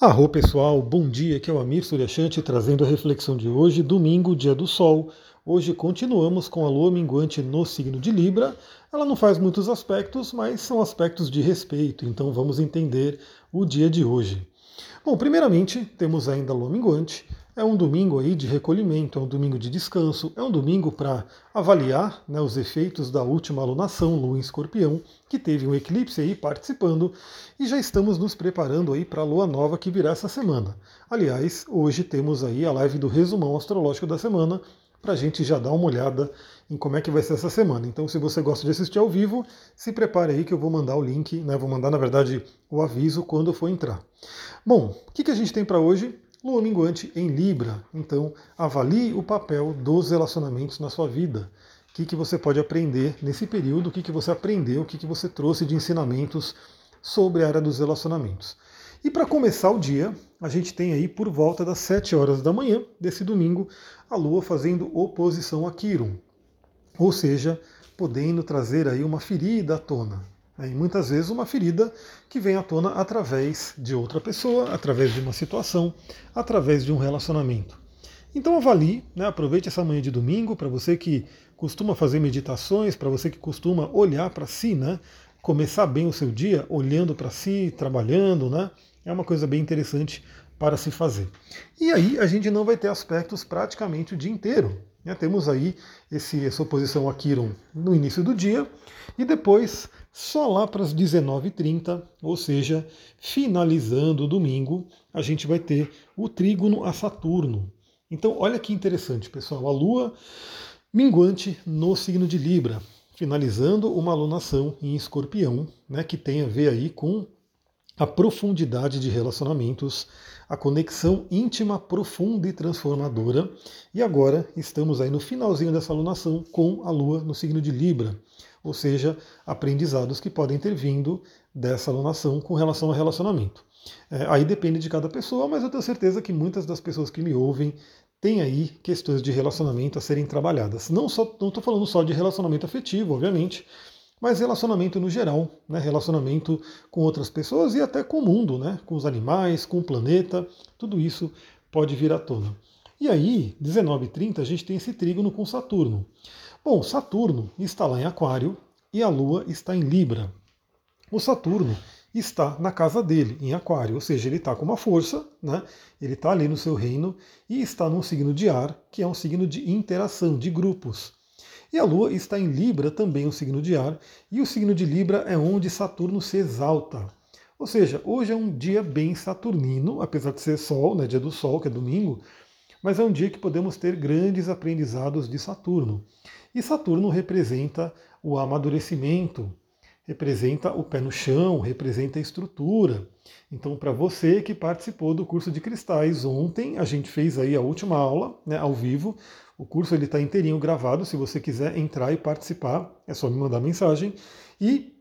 Arro pessoal, bom dia, aqui é o Amir Suryashanti trazendo a reflexão de hoje, domingo, dia do sol. Hoje continuamos com a lua minguante no signo de Libra. Ela não faz muitos aspectos, mas são aspectos de respeito, então vamos entender o dia de hoje. Bom, primeiramente, temos ainda a lua minguante, é um domingo aí de recolhimento, é um domingo de descanso, é um domingo para avaliar né, os efeitos da última alunação Lua em Escorpião, que teve um eclipse aí participando, e já estamos nos preparando aí para a Lua Nova que virá essa semana. Aliás, hoje temos aí a live do resumão astrológico da semana, para a gente já dar uma olhada em como é que vai ser essa semana. Então, se você gosta de assistir ao vivo, se prepare aí que eu vou mandar o link, né? Vou mandar, na verdade, o aviso quando for entrar. Bom, o que, que a gente tem para hoje? Lua minguante em Libra. Então, avalie o papel dos relacionamentos na sua vida. O que, que você pode aprender nesse período, o que, que você aprendeu, o que, que você trouxe de ensinamentos sobre a área dos relacionamentos. E para começar o dia, a gente tem aí por volta das 7 horas da manhã desse domingo a Lua fazendo oposição a Quiron. Ou seja, podendo trazer aí uma ferida à tona. Né? E muitas vezes uma ferida que vem à tona através de outra pessoa, através de uma situação, através de um relacionamento. Então avalie, né, aproveite essa manhã de domingo para você que costuma fazer meditações, para você que costuma olhar para si, né, começar bem o seu dia olhando para si, trabalhando, né, é uma coisa bem interessante para se fazer. E aí a gente não vai ter aspectos praticamente o dia inteiro. Né? Temos aí esse, essa oposição a Kiron no início do dia e depois só lá para as 19h30, ou seja, finalizando o domingo, a gente vai ter o trígono a Saturno. Então, olha que interessante, pessoal. A Lua minguante no signo de Libra, finalizando uma alunação em escorpião, né, que tem a ver aí com a profundidade de relacionamentos, a conexão íntima, profunda e transformadora. E agora estamos aí no finalzinho dessa alunação com a Lua no signo de Libra ou seja, aprendizados que podem ter vindo dessa alunação com relação ao relacionamento. É, aí depende de cada pessoa, mas eu tenho certeza que muitas das pessoas que me ouvem têm aí questões de relacionamento a serem trabalhadas. Não estou falando só de relacionamento afetivo, obviamente, mas relacionamento no geral, né? relacionamento com outras pessoas e até com o mundo, né? com os animais, com o planeta, tudo isso pode vir à tona. E aí, 19h30, a gente tem esse trígono com Saturno. Bom, Saturno está lá em Aquário e a Lua está em Libra. O Saturno está na casa dele, em Aquário, ou seja, ele está com uma força, né? ele está ali no seu reino e está num signo de ar, que é um signo de interação, de grupos. E a Lua está em Libra, também um signo de ar, e o signo de Libra é onde Saturno se exalta. Ou seja, hoje é um dia bem saturnino, apesar de ser Sol, né, dia do Sol, que é domingo, mas é um dia que podemos ter grandes aprendizados de Saturno. E Saturno representa o amadurecimento, representa o pé no chão, representa a estrutura. Então, para você que participou do curso de cristais ontem, a gente fez aí a última aula, né, ao vivo. O curso ele está inteirinho gravado. Se você quiser entrar e participar, é só me mandar mensagem. E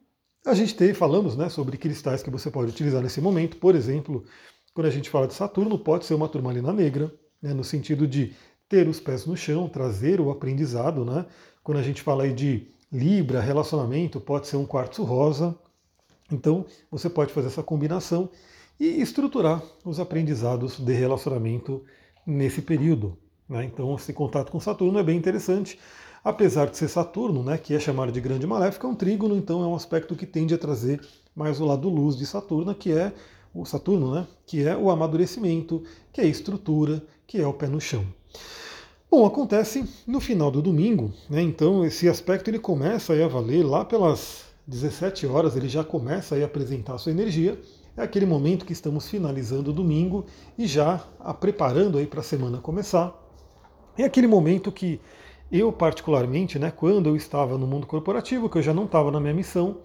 a gente teve, falamos, né, sobre cristais que você pode utilizar nesse momento. Por exemplo, quando a gente fala de Saturno, pode ser uma turmalina negra, né, no sentido de ter os pés no chão, trazer o aprendizado, né? Quando a gente fala aí de Libra, relacionamento, pode ser um quartzo rosa. Então, você pode fazer essa combinação e estruturar os aprendizados de relacionamento nesse período. Né? Então, esse contato com Saturno é bem interessante. Apesar de ser Saturno, né, que é chamado de grande maléfica, é um trígono, então é um aspecto que tende a trazer mais o lado luz de Saturno, que é o Saturno, né, que é o amadurecimento, que é a estrutura, que é o pé no chão. Bom, acontece no final do domingo, né? Então esse aspecto ele começa a valer lá pelas 17 horas, ele já começa a apresentar a sua energia. É aquele momento que estamos finalizando o domingo e já a preparando aí para a semana começar. É aquele momento que eu particularmente, né, quando eu estava no mundo corporativo, que eu já não estava na minha missão,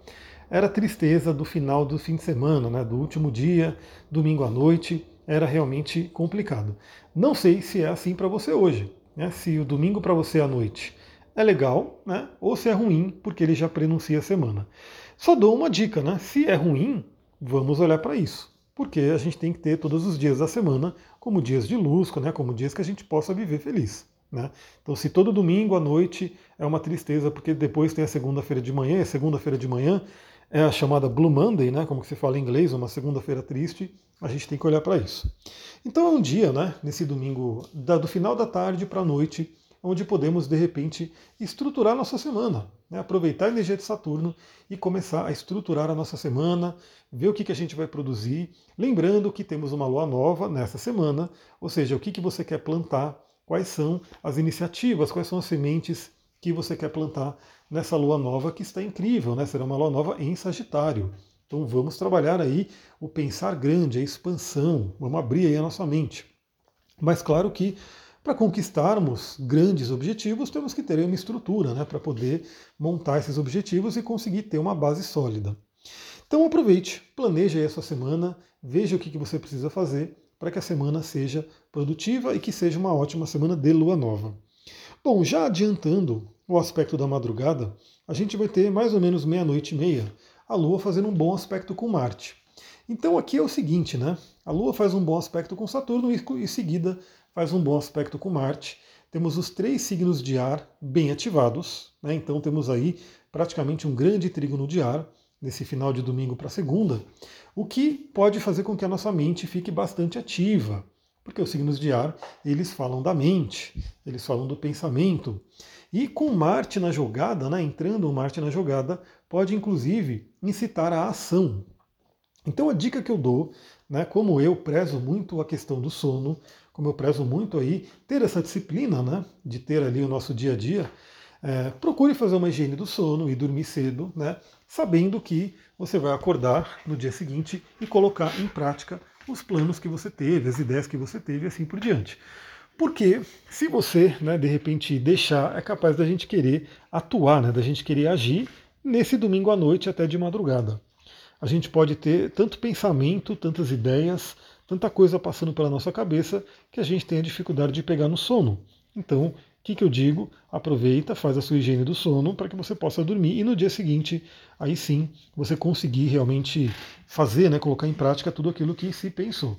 era tristeza do final do fim de semana, né, do último dia, domingo à noite, era realmente complicado. Não sei se é assim para você hoje né, se o domingo para você à noite é legal, né, ou se é ruim, porque ele já prenuncia a semana. Só dou uma dica, né? Se é ruim, vamos olhar para isso. Porque a gente tem que ter todos os dias da semana como dias de luz, né, como dias que a gente possa viver feliz. Né? Então, se todo domingo à noite é uma tristeza, porque depois tem a segunda-feira de manhã, e a segunda-feira de manhã é a chamada Blue Monday, né, como se fala em inglês, uma segunda-feira triste, A gente tem que olhar para isso. Então é um dia, né, nesse domingo, do final da tarde para a noite, onde podemos, de repente, estruturar nossa semana. Né? Aproveitar a energia de Saturno e começar a estruturar a nossa semana, ver o que, que a gente vai produzir. Lembrando que temos uma lua nova nessa semana, ou seja, o que, que você quer plantar, quais são as iniciativas, quais são as sementes que você quer plantar nessa lua nova que está incrível, né? Será uma lua nova em Sagitário. Então vamos trabalhar aí o pensar grande, a expansão, vamos abrir aí a nossa mente. Mas claro que para conquistarmos grandes objetivos, temos que ter uma estrutura né, para poder montar esses objetivos e conseguir ter uma base sólida. Então aproveite, planeje aí a sua semana, veja o que, que você precisa fazer para que a semana seja produtiva e que seja uma ótima semana de lua nova. Bom, já adiantando o aspecto da madrugada, a gente vai ter mais ou menos meia-noite e meia a Lua fazendo um bom aspecto com Marte. Então aqui é o seguinte, né? A Lua faz um bom aspecto com Saturno e em seguida faz um bom aspecto com Marte. Temos os três signos de ar bem ativados, né? então temos aí praticamente um grande trígono de ar nesse final de domingo para segunda, o que pode fazer com que a nossa mente fique bastante ativa porque os signos de ar, eles falam da mente, eles falam do pensamento. E com Marte na jogada, né, entrando Marte na jogada, pode inclusive incitar a ação. Então a dica que eu dou, né, como eu prezo muito a questão do sono, como eu prezo muito aí ter essa disciplina, né, de ter ali o nosso dia a dia, é, procure fazer uma higiene do sono e dormir cedo, né, sabendo que você vai acordar no dia seguinte e colocar em prática os planos que você teve, as ideias que você teve e assim por diante. Porque se você, né, de repente, deixar, é capaz da gente querer atuar, né, da gente querer agir nesse domingo à noite até de madrugada. A gente pode ter tanto pensamento, tantas ideias, tanta coisa passando pela nossa cabeça que a gente tem a dificuldade de pegar no sono. Então, que, que eu digo? Aproveita, faz a sua higiene do sono para que você possa dormir e no dia seguinte, aí sim, você conseguir realmente fazer, né, colocar em prática tudo aquilo que se pensou.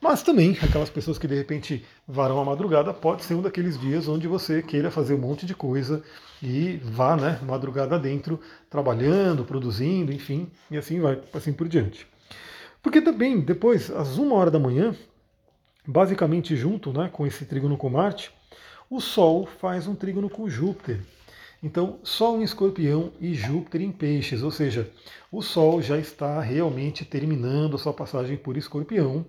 Mas também, aquelas pessoas que de repente varão a madrugada, pode ser um daqueles dias onde você queira fazer um monte de coisa e vá, né, madrugada dentro, trabalhando, produzindo, enfim, e assim vai, assim por diante. Porque também, depois, às uma hora da manhã, basicamente junto né, com esse trígono com Marte, o Sol faz um trígono com Júpiter. Então, Sol em Escorpião e Júpiter em Peixes, ou seja, o Sol já está realmente terminando a sua passagem por Escorpião,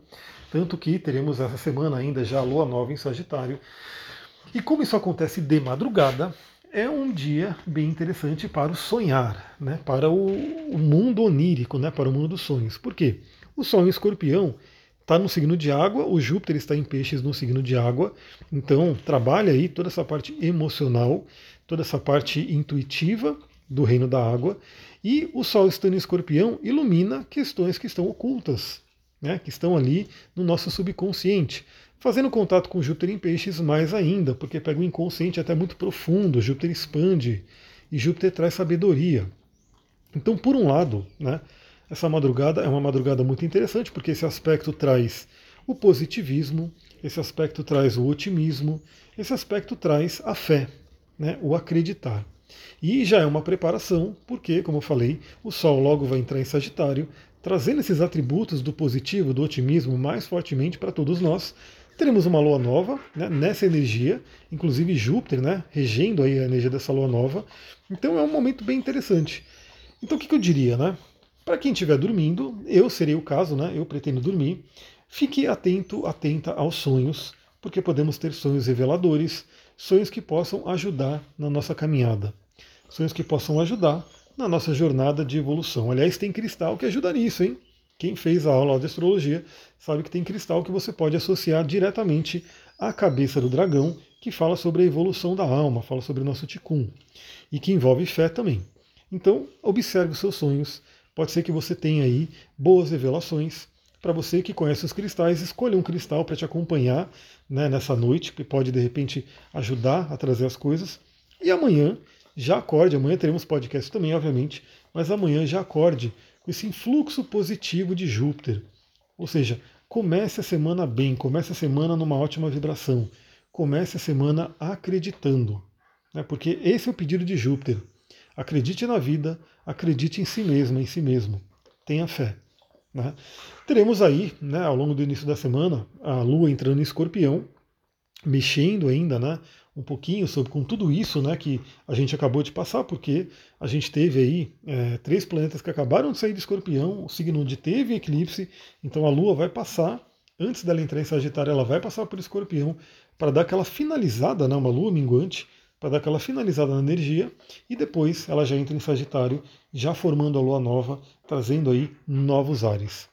tanto que teremos essa semana ainda já a Lua Nova em Sagitário. E como isso acontece de madrugada, é um dia bem interessante para o sonhar, né? para o, mundo onírico, né? para o mundo dos sonhos. Por quê? O Sol em Escorpião está no signo de água, o Júpiter está em peixes no signo de água, então trabalha aí toda essa parte emocional, toda essa parte intuitiva do reino da água, e o Sol estando em escorpião ilumina questões que estão ocultas, né, que estão ali no nosso subconsciente. Fazendo contato com Júpiter em peixes mais ainda, porque pega o inconsciente até muito profundo, Júpiter expande e Júpiter traz sabedoria. Então, por um lado, né, essa madrugada é uma madrugada muito interessante porque esse aspecto traz o positivismo, esse aspecto traz o otimismo, esse aspecto traz a fé, né, o acreditar. E já é uma preparação, porque, como eu falei, o Sol logo vai entrar em Sagitário, trazendo esses atributos do positivo, do otimismo mais fortemente para todos nós. Teremos uma lua nova né, nessa energia, inclusive Júpiter, né, regendo aí a energia dessa lua nova. Então é um momento bem interessante. Então o que, que eu diria, né? Para quem estiver dormindo, eu serei o caso, né? Eu pretendo dormir. Fique atento, atenta aos sonhos, porque podemos ter sonhos reveladores, sonhos que possam ajudar na nossa caminhada, sonhos que possam ajudar na nossa jornada de evolução. Aliás, tem cristal que ajuda nisso, hein? Quem fez a aula de astrologia sabe que tem cristal que você pode associar diretamente à cabeça do dragão, que fala sobre a evolução da alma, fala sobre o nosso ticum, e que envolve fé também. Então, observe os seus sonhos, Pode ser que você tenha aí boas revelações. Para você que conhece os cristais, escolha um cristal para te acompanhar né, nessa noite, que pode de repente ajudar a trazer as coisas. E amanhã, já acorde, amanhã teremos podcast também, obviamente, mas amanhã já acorde com esse influxo positivo de Júpiter. Ou seja, comece a semana bem, comece a semana numa ótima vibração, comece a semana acreditando. Né, porque esse é o pedido de Júpiter. Acredite na vida, acredite em si mesmo, em si mesmo. Tenha fé. Né? Teremos aí, né, ao longo do início da semana, a Lua entrando em escorpião, mexendo ainda, né, um pouquinho sobre com tudo isso, né, que a gente acabou de passar, porque a gente teve aí é, três planetas que acabaram de sair de escorpião, o signo onde teve eclipse, então a Lua vai passar, antes dela entrar em Sagitário, ela vai passar por escorpião, para dar aquela finalizada, né, uma Lua minguante, para dar aquela finalizada na energia, e depois ela já entra em Sagitário, já formando a lua nova, trazendo aí novos ares.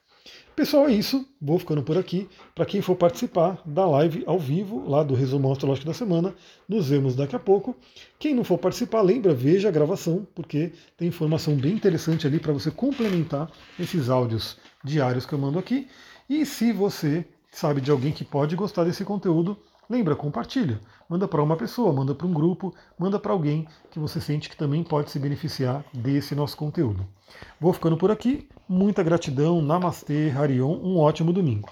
Pessoal, é isso. Vou ficando por aqui. Para quem for participar da live ao vivo, lá do resumo astrológico da semana, nos vemos daqui a pouco. Quem não for participar, lembra, veja a gravação, porque tem informação bem interessante ali para você complementar esses áudios diários que eu mando aqui. E se você sabe de alguém que pode gostar desse conteúdo, Lembra, compartilha. Manda para uma pessoa, manda para um grupo, manda para alguém que você sente que também pode se beneficiar desse nosso conteúdo. Vou ficando por aqui. Muita gratidão. Namastê, Harion. Um ótimo domingo.